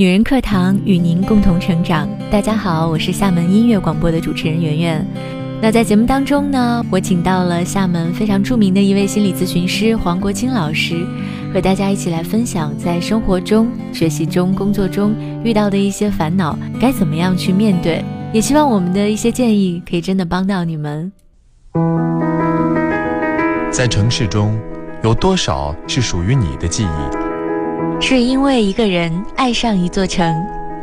女人课堂与您共同成长。大家好，我是厦门音乐广播的主持人圆圆。那在节目当中呢，我请到了厦门非常著名的一位心理咨询师黄国清老师，和大家一起来分享在生活中、学习中、工作中遇到的一些烦恼，该怎么样去面对。也希望我们的一些建议可以真的帮到你们。在城市中，有多少是属于你的记忆？是因为一个人爱上一座城，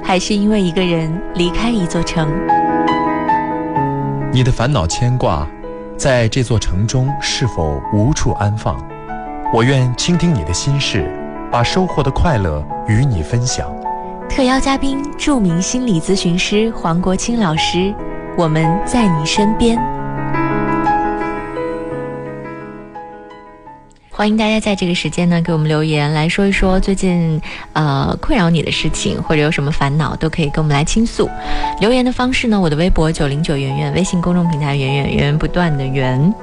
还是因为一个人离开一座城？你的烦恼牵挂，在这座城中是否无处安放？我愿倾听你的心事，把收获的快乐与你分享。特邀嘉宾：著名心理咨询师黄国清老师。我们在你身边。欢迎大家在这个时间呢给我们留言，来说一说最近呃困扰你的事情，或者有什么烦恼，都可以跟我们来倾诉。留言的方式呢，我的微博九零九圆圆，微信公众平台圆圆源源不断的圆。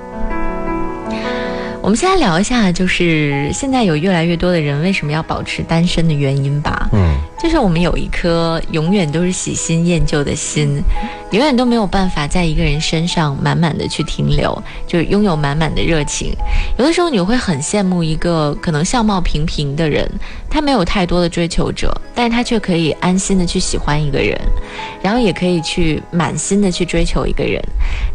我们先来聊一下，就是现在有越来越多的人为什么要保持单身的原因吧。嗯。就是我们有一颗永远都是喜新厌旧的心，永远都没有办法在一个人身上满满的去停留，就是拥有满满的热情。有的时候你会很羡慕一个可能相貌平平的人，他没有太多的追求者，但是他却可以安心的去喜欢一个人，然后也可以去满心的去追求一个人。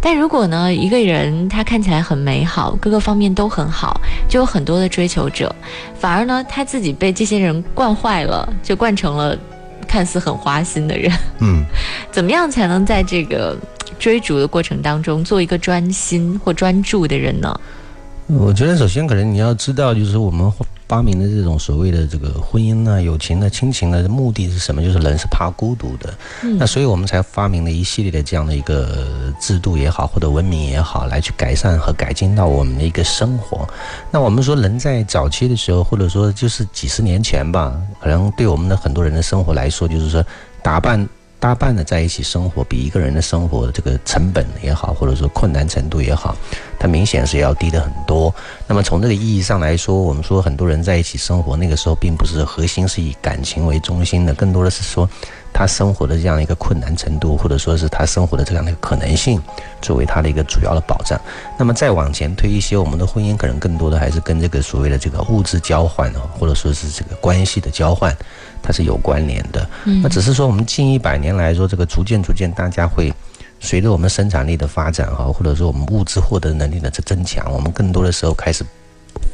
但如果呢，一个人他看起来很美好，各个方面都很好，就有很多的追求者，反而呢，他自己被这些人惯坏了，就惯成了。呃，看似很花心的人，嗯，怎么样才能在这个追逐的过程当中做一个专心或专注的人呢？我觉得首先可能你要知道，就是我们。发明的这种所谓的这个婚姻呢、友情呢、亲情呢，目的是什么？就是人是怕孤独的，那所以我们才发明了一系列的这样的一个制度也好，或者文明也好，来去改善和改进到我们的一个生活。那我们说，人在早期的时候，或者说就是几十年前吧，可能对我们的很多人的生活来说，就是说打扮。搭伴的在一起生活，比一个人的生活的这个成本也好，或者说困难程度也好，它明显是要低的很多。那么从这个意义上来说，我们说很多人在一起生活，那个时候并不是核心是以感情为中心的，更多的是说。他生活的这样一个困难程度，或者说是他生活的这样的一个可能性，作为他的一个主要的保障。那么再往前推一些，我们的婚姻可能更多的还是跟这个所谓的这个物质交换啊，或者说是这个关系的交换，它是有关联的。那只是说我们近一百年来说，这个逐渐逐渐，大家会随着我们生产力的发展哈，或者说我们物质获得能力的这增强，我们更多的时候开始。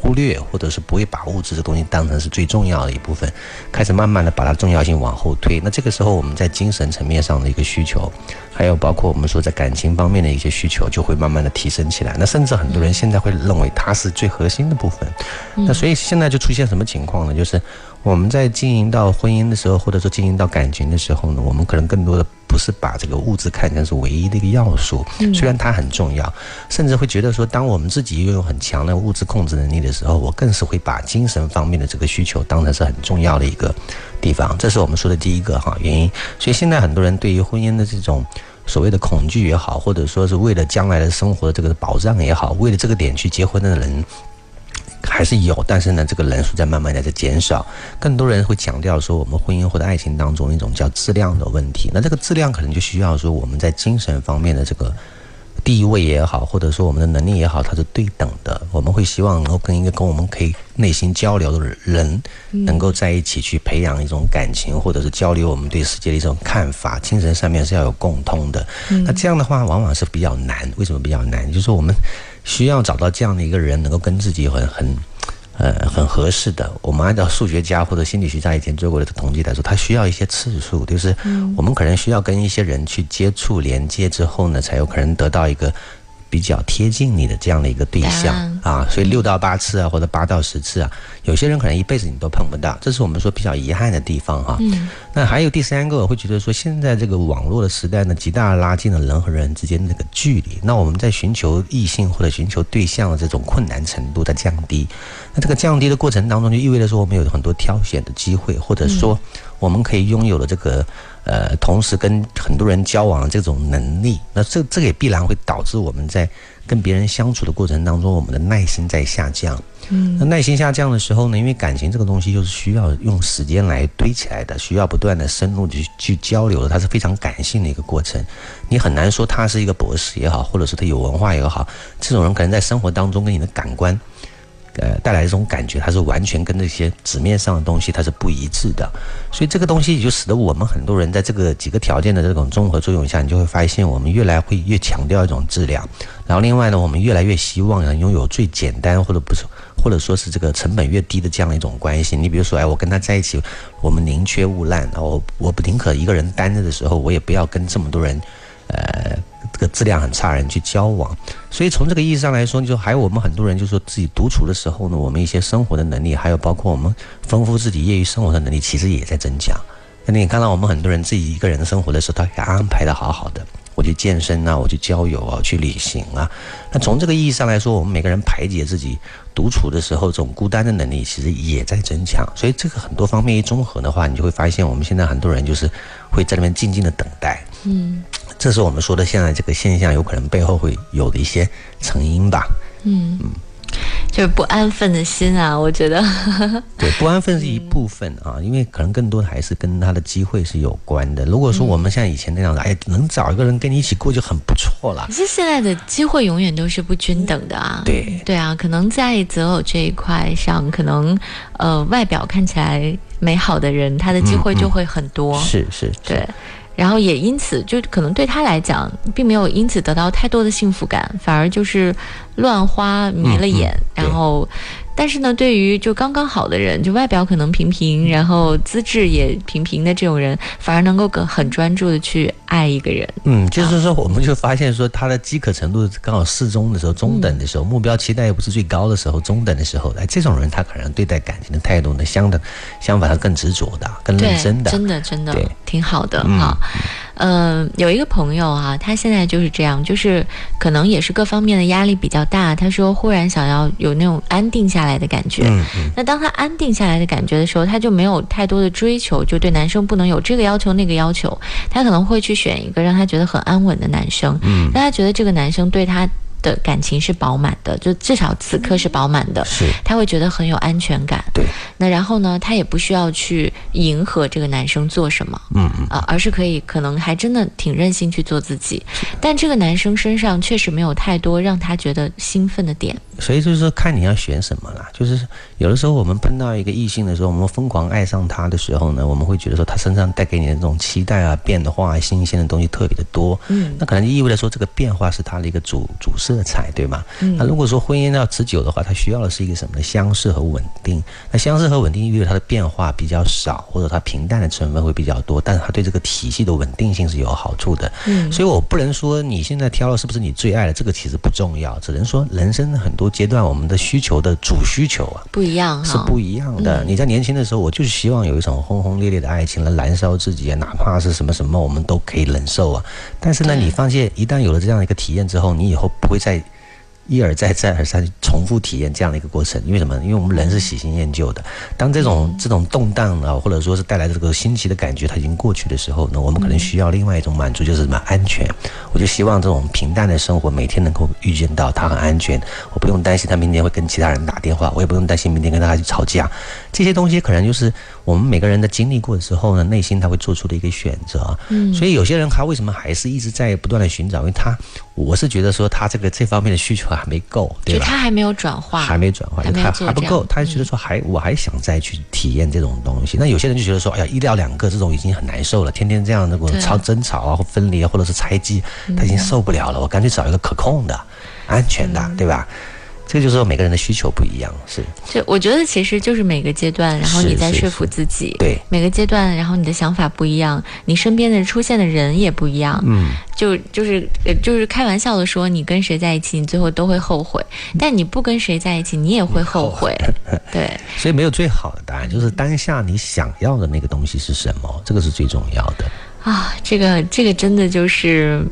忽略，或者是不会把物质这东西当成是最重要的一部分，开始慢慢的把它重要性往后推。那这个时候，我们在精神层面上的一个需求，还有包括我们说在感情方面的一些需求，就会慢慢的提升起来。那甚至很多人现在会认为它是最核心的部分。那所以现在就出现什么情况呢？就是我们在经营到婚姻的时候，或者说经营到感情的时候呢，我们可能更多的。不是把这个物质看成是唯一的一个要素，虽然它很重要，甚至会觉得说，当我们自己拥有很强的物质控制能力的时候，我更是会把精神方面的这个需求当成是很重要的一个地方。这是我们说的第一个哈原因。所以现在很多人对于婚姻的这种所谓的恐惧也好，或者说是为了将来的生活的这个保障也好，为了这个点去结婚的人。还是有，但是呢，这个人数在慢慢的在减少。更多人会强调说，我们婚姻或者爱情当中一种叫质量的问题。那这个质量可能就需要说，我们在精神方面的这个地位也好，或者说我们的能力也好，它是对等的。我们会希望能够跟一个跟我们可以内心交流的人，能够在一起去培养一种感情，或者是交流我们对世界的一种看法。精神上面是要有共通的。那这样的话，往往是比较难。为什么比较难？就是说我们。需要找到这样的一个人，能够跟自己很很，呃，很合适的。我们按照数学家或者心理学家以前做过的统计来说，他需要一些次数，就是我们可能需要跟一些人去接触、连接之后呢，才有可能得到一个。比较贴近你的这样的一个对象啊，所以六到八次啊，或者八到十次啊，有些人可能一辈子你都碰不到，这是我们说比较遗憾的地方哈。嗯。那还有第三个，我会觉得说，现在这个网络的时代呢，极大拉近了人和人之间的这个距离。那我们在寻求异性或者寻求对象的这种困难程度在降低。那这个降低的过程当中，就意味着说，我们有很多挑选的机会，或者说我们可以拥有了这个呃，同时跟很多人交往的这种能力，那这这个也必然会导致我们在跟别人相处的过程当中，我们的耐心在下降。嗯，那耐心下降的时候呢，因为感情这个东西就是需要用时间来堆起来的，需要不断的深入去去交流的，它是非常感性的一个过程。你很难说他是一个博士也好，或者是他有文化也好，这种人可能在生活当中跟你的感官。呃，带来这种感觉，它是完全跟那些纸面上的东西它是不一致的，所以这个东西也就使得我们很多人在这个几个条件的这种综合作用下，你就会发现我们越来会越强调一种质量，然后另外呢，我们越来越希望呢拥有最简单或者不是或者说是这个成本越低的这样一种关系。你比如说，哎，我跟他在一起，我们宁缺毋滥，然后我不宁可一个人单着的时候，我也不要跟这么多人，呃。这个质量很差人去交往，所以从这个意义上来说，就还有我们很多人就说自己独处的时候呢，我们一些生活的能力，还有包括我们丰富自己业余生活的能力，其实也在增强。那你看到我们很多人自己一个人生活的时候，他安排的好好的，我去健身啊，我去郊游啊，去旅行啊。那从这个意义上来说，我们每个人排解自己独处的时候这种孤单的能力，其实也在增强。所以这个很多方面一综合的话，你就会发现我们现在很多人就是会在那边静静的等待。嗯。这是我们说的现在这个现象，有可能背后会有的一些成因吧。嗯嗯，就是不安分的心啊，我觉得。对，不安分是一部分啊，因为可能更多的还是跟他的机会是有关的。如果说我们像以前那样子，哎，能找一个人跟你一起过就很不错了。可是现在的机会永远都是不均等的啊。对对啊，可能在择偶这一块上，可能呃外表看起来美好的人，他的机会就会很多。是是，对。然后也因此，就可能对他来讲，并没有因此得到太多的幸福感，反而就是乱花迷了眼，然后。但是呢，对于就刚刚好的人，就外表可能平平，然后资质也平平的这种人，反而能够更很专注的去爱一个人。嗯，就是说，我们就发现说，他的饥渴程度刚好适中的时候，中等的时候，目标期待又不是最高的时候，中等的时候，哎，这种人他可能对待感情的态度呢，相等相反，他更执着的，更认真的，真的真的挺好的哈。嗯，有一个朋友啊，他现在就是这样，就是可能也是各方面的压力比较大。他说，忽然想要有那种安定下来的感觉。嗯嗯。那当他安定下来的感觉的时候，他就没有太多的追求，就对男生不能有这个要求那个要求。他可能会去选一个让他觉得很安稳的男生，嗯，让他觉得这个男生对他。的感情是饱满的，就至少此刻是饱满的。是，他会觉得很有安全感。对，那然后呢，他也不需要去迎合这个男生做什么，嗯嗯啊，而是可以可能还真的挺任性去做自己。但这个男生身上确实没有太多让他觉得兴奋的点。所以就是说，看你要选什么啦。就是有的时候我们碰到一个异性的时候，我们疯狂爱上他的时候呢，我们会觉得说他身上带给你的这种期待啊、变化、新鲜的东西特别的多。嗯，那可能就意味着说这个变化是他的一个主主色彩，对吗？嗯。那如果说婚姻要持久的话，它需要的是一个什么呢？相似和稳定。那相似和稳定意味着它的变化比较少，或者它平淡的成分会比较多，但是它对这个体系的稳定性是有好处的。嗯。所以我不能说你现在挑了是不是你最爱的，这个其实不重要，只能说人生很多。阶段我们的需求的主需求啊不一样，是不一样的。你在年轻的时候，我就是希望有一种轰轰烈烈的爱情来燃烧自己啊，哪怕是什么什么，我们都可以忍受啊。但是呢，你发现一旦有了这样一个体验之后，你以后不会再。一而再，再而三重复体验这样的一个过程，因为什么？因为我们人是喜新厌旧的。当这种这种动荡啊，或者说是带来的这个新奇的感觉，它已经过去的时候呢，我们可能需要另外一种满足，就是什么？安全。我就希望这种平淡的生活，每天能够预见到它很安全，我不用担心他明天会跟其他人打电话，我也不用担心明天跟大家去吵架。这些东西可能就是我们每个人的经历过的时候呢，内心他会做出的一个选择。嗯。所以有些人他为什么还是一直在不断的寻找？因为他，我是觉得说他这个这方面的需求。还没够，对吧？他还没有转化，还没转化，他还不够，他觉得说还我还想再去体验这种东西。那有些人就觉得说，哎呀，一到两个这种已经很难受了，天天这样的吵争吵啊，或分离啊，或者是猜忌，他已经受不了了。我干脆找一个可控的、安全的，对吧？这就是说每个人的需求不一样，是。就我觉得其实就是每个阶段，然后你在说服自己，对每个阶段，然后你的想法不一样，你身边的出现的人也不一样，嗯，就就是就是开玩笑的说，你跟谁在一起，你最后都会后悔；但你不跟谁在一起，你也会后悔，对。所以没有最好的答案，就是当下你想要的那个东西是什么，这个是最重要的。啊，这个这个真的就是，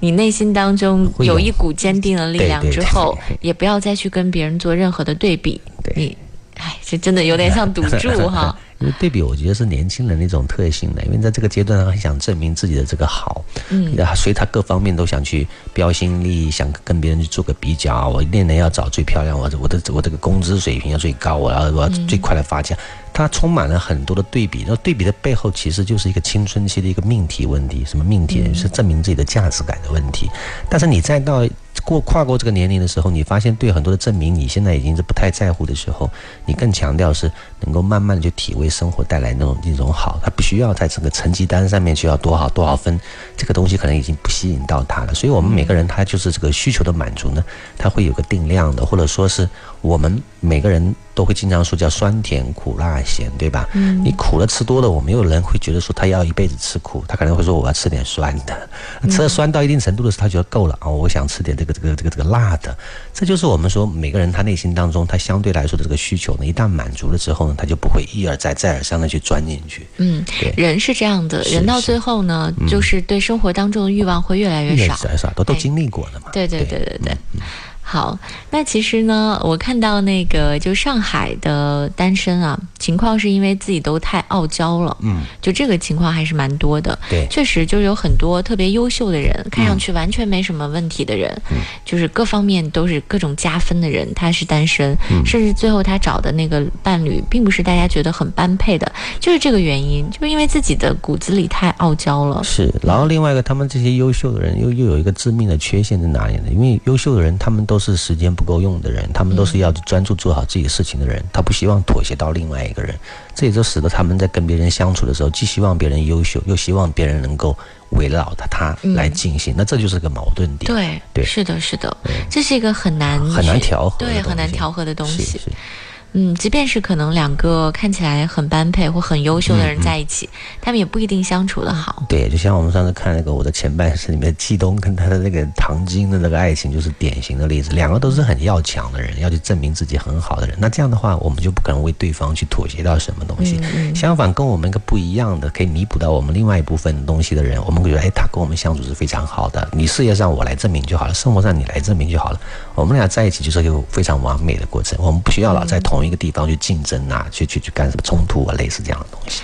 你内心当中有一股坚定的力量之后，也不要再去跟别人做任何的对比。你哎，这真的有点像赌注哈。因为对比，我觉得是年轻人的一种特性的，因为在这个阶段，他很想证明自己的这个好，嗯，所以他各方面都想去标新立异，想跟别人去做个比较。我练人要找最漂亮，我我的我这个工资水平要最高，我要我要最快的发家。他充满了很多的对比，然后对比的背后其实就是一个青春期的一个命题问题。什么命题？是证明自己的价值感的问题。但是你再到过跨过这个年龄的时候，你发现对很多的证明，你现在已经是不太在乎的时候，你更强调是能够慢慢的去体味生活带来那种一种好，他不需要在这个成绩单上面需要多少多少分，这个东西可能已经不吸引到他了。所以，我们每个人他就是这个需求的满足呢，他会有个定量的，或者说是我们每个人。都会经常说叫酸甜苦辣咸，对吧？嗯，你苦了吃多了，我没有人会觉得说他要一辈子吃苦，他可能会说我要吃点酸的，吃了酸到一定程度的时候，他觉得够了啊，我想吃点这个这个这个这个辣的。这就是我们说每个人他内心当中他相对来说的这个需求呢，一旦满足了之后呢，他就不会一而再再而三的去钻进去。嗯，对，人是这样的，人到最后呢，就是对生活当中的欲望会越来越少，越少，都都经历过了嘛。对对对对对。好，那其实呢，我看到那个就上海的单身啊，情况是因为自己都太傲娇了，嗯，就这个情况还是蛮多的。对，确实就是有很多特别优秀的人，看上去完全没什么问题的人，嗯，就是各方面都是各种加分的人，他是单身，甚至最后他找的那个伴侣，并不是大家觉得很般配的，就是这个原因，就是因为自己的骨子里太傲娇了。是，然后另外一个，他们这些优秀的人又又有一个致命的缺陷在哪里呢？因为优秀的人，他们都。都是时间不够用的人，他们都是要专注做好自己的事情的人，他不希望妥协到另外一个人，这也就使得他们在跟别人相处的时候，既希望别人优秀，又希望别人能够围绕着他来进行，那这就是个矛盾点。对对，是的，是的，这是一个很难很难调和，对，很难调和的东西。嗯，即便是可能两个看起来很般配或很优秀的人在一起，他们也不一定相处的好。对，就像我们上次看那个《我的前半生》里面，季东跟他的那个唐晶的那个爱情，就是典型的例子。两个都是很要强的人，要去证明自己很好的人。那这样的话，我们就不可能为对方去妥协到什么东西。相反，跟我们一个不一样的，可以弥补到我们另外一部分东西的人，我们会觉得，哎，他跟我们相处是非常好的。你事业上我来证明就好了，生活上你来证明就好了。我们俩在一起就是一个非常完美的过程。我们不需要老在同一个地方去竞。争啊，去去去干什么冲突啊，类似这样的东西，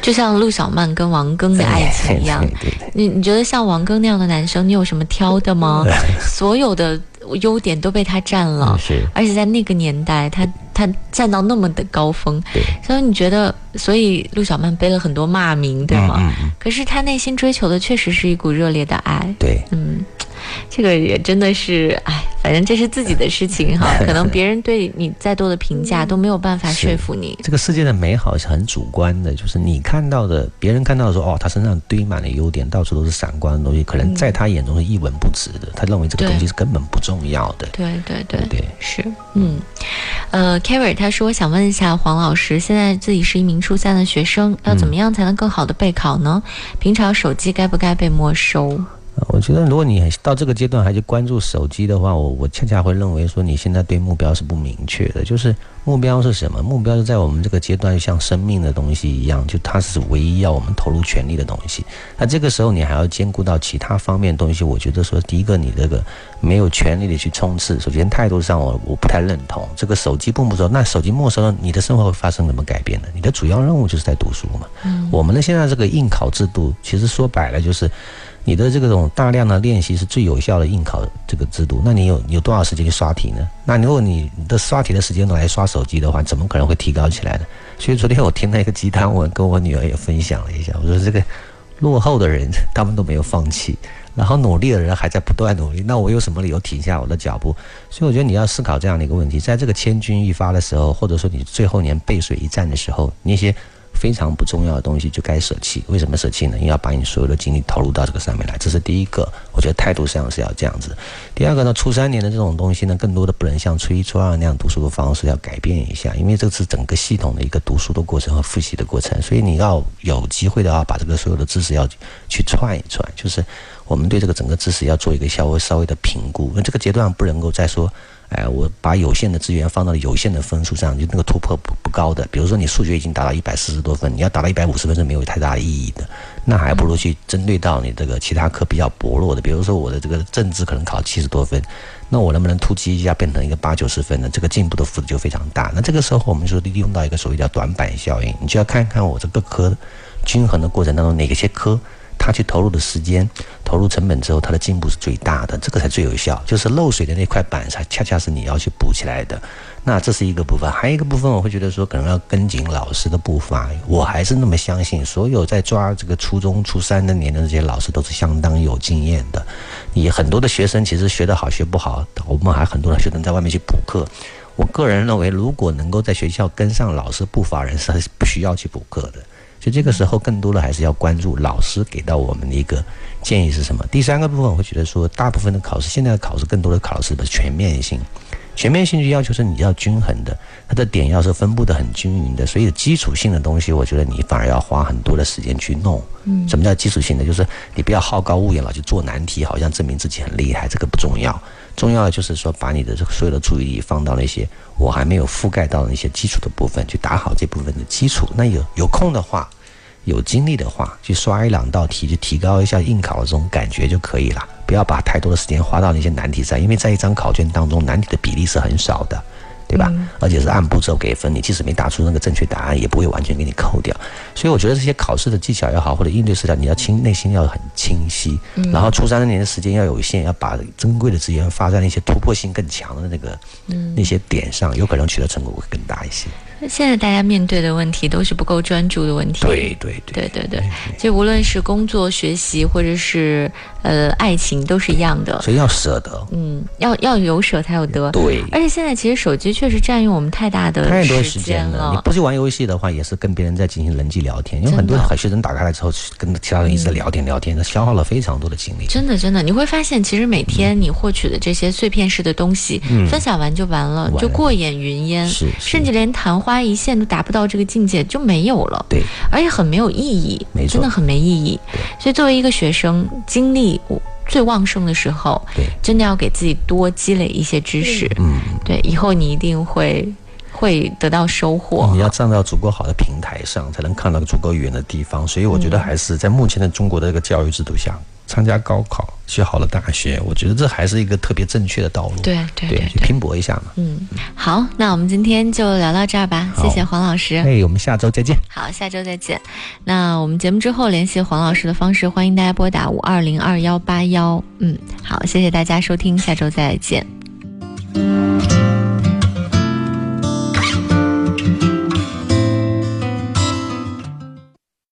就像陆小曼跟王庚的爱情一样。对对，你你觉得像王庚那样的男生，你有什么挑的吗？所有的优点都被他占了，是。而且在那个年代，他他站到那么的高峰，对。所以你觉得，所以陆小曼背了很多骂名，对吗？嗯嗯。可是他内心追求的确实是一股热烈的爱，对，嗯。这个也真的是，哎，反正这是自己的事情哈，可能别人对你再多的评价都没有办法说服你。这个世界的美好是很主观的，就是你看到的，别人看到的说，哦，他身上堆满了优点，到处都是闪光的东西，可能在他眼中是一文不值的，他认为这个东西是根本不重要的。对对对对，是，嗯，呃，Kerry 他说想问一下黄老师，现在自己是一名初三的学生，要怎么样才能更好的备考呢？平常手机该不该被没收？我觉得，如果你到这个阶段还去关注手机的话，我我恰恰会认为说，你现在对目标是不明确的。就是目标是什么？目标是在我们这个阶段，像生命的东西一样，就它是唯一要我们投入全力的东西。那这个时候，你还要兼顾到其他方面东西。我觉得说，第一个，你这个没有全力的去冲刺。首先，态度上我我不太认同。这个手机不没收，那手机没收了，你的生活会发生什么改变呢？你的主要任务就是在读书嘛。嗯。我们的现在这个应考制度，其实说白了就是。你的这种大量的练习是最有效的应考这个制度，那你有有多少时间去刷题呢？那如果你的刷题的时间都来刷手机的话，怎么可能会提高起来呢？所以昨天我听了一个鸡汤文，跟我女儿也分享了一下，我说这个落后的人他们都没有放弃，然后努力的人还在不断努力，那我有什么理由停下我的脚步？所以我觉得你要思考这样的一个问题，在这个千钧一发的时候，或者说你最后年背水一战的时候，那些。非常不重要的东西就该舍弃。为什么舍弃呢？因为要把你所有的精力投入到这个上面来。这是第一个，我觉得态度上是要这样子。第二个呢，初三年的这种东西呢，更多的不能像初一、初二那样读书的方式，要改变一下。因为这是整个系统的一个读书的过程和复习的过程，所以你要有机会的话，把这个所有的知识要去串一串。就是我们对这个整个知识要做一个稍微稍微的评估。那这个阶段不能够再说。哎，我把有限的资源放到了有限的分数上，就那个突破不不高的。比如说，你数学已经达到一百四十多分，你要达到一百五十分是没有太大意义的。那还不如去针对到你这个其他科比较薄弱的，比如说我的这个政治可能考七十多分，那我能不能突击一下变成一个八九十分呢？这个进步的幅度就非常大。那这个时候我们说利用到一个所谓叫短板效应，你就要看看我这个科均衡的过程当中哪些科。他去投入的时间、投入成本之后，他的进步是最大的，这个才最有效。就是漏水的那块板，才恰恰是你要去补起来的。那这是一个部分，还有一个部分，我会觉得说，可能要跟紧老师的步伐。我还是那么相信，所有在抓这个初中、初三的年龄这些老师，都是相当有经验的。你很多的学生其实学得好学不好，我们还很多的学生在外面去补课。我个人认为，如果能够在学校跟上老师步伐，人是不需要去补课的。就这个时候，更多的还是要关注老师给到我们的一个建议是什么。第三个部分，我会觉得说，大部分的考试，现在的考试更多的考试的全面性，全面性就要求是你要均衡的，它的点要是分布的很均匀的。所以基础性的东西，我觉得你反而要花很多的时间去弄。嗯，什么叫基础性的？就是你不要好高骛远老，去做难题，好像证明自己很厉害，这个不重要。重要的就是说，把你的这个所有的注意力放到那些我还没有覆盖到的一些基础的部分，去打好这部分的基础。那有有空的话。有精力的话，去刷一两道题，去提高一下应考的这种感觉就可以了。不要把太多的时间花到那些难题上，因为在一张考卷当中，难题的比例是很少的，对吧？而且是按步骤给分，你即使没答出那个正确答案，也不会完全给你扣掉。所以我觉得这些考试的技巧也好，或者应对思考，你要清内心要很清晰。然后初三那年的时间要有限，要把珍贵的资源发在那些突破性更强的那个那些点上，有可能取得成果会更大一些。现在大家面对的问题都是不够专注的问题。对对对对对对，就无论是工作、学习，或者是呃爱情，都是一样的。所以要舍得，嗯，要要有舍才有得。对。而且现在其实手机确实占用我们太大的太多时间了。你不去玩游戏的话，也是跟别人在进行人际聊天。有很多学生打开来之后，跟其他人一直在聊天聊天，那消耗了非常多的精力。真的真的，你会发现，其实每天你获取的这些碎片式的东西，分享完就完了，就过眼云烟。是。甚至连昙花一线都达。不到这个境界就没有了，对，而且很没有意义，没错，真的很没意义。所以作为一个学生，精力最旺盛的时候，对，真的要给自己多积累一些知识，嗯，对，以后你一定会会得到收获。你要站到足够好的平台上，才能看到足够远的地方。所以我觉得还是在目前的中国的这个教育制度下。参加高考，学好了大学，我觉得这还是一个特别正确的道路。对对对，去拼搏一下嘛。嗯，好，那我们今天就聊到这儿吧。谢谢黄老师。哎，我们下周再见。好，下周再见。那我们节目之后联系黄老师的方式，欢迎大家拨打五二零二幺八幺。嗯，好，谢谢大家收听，下周再见。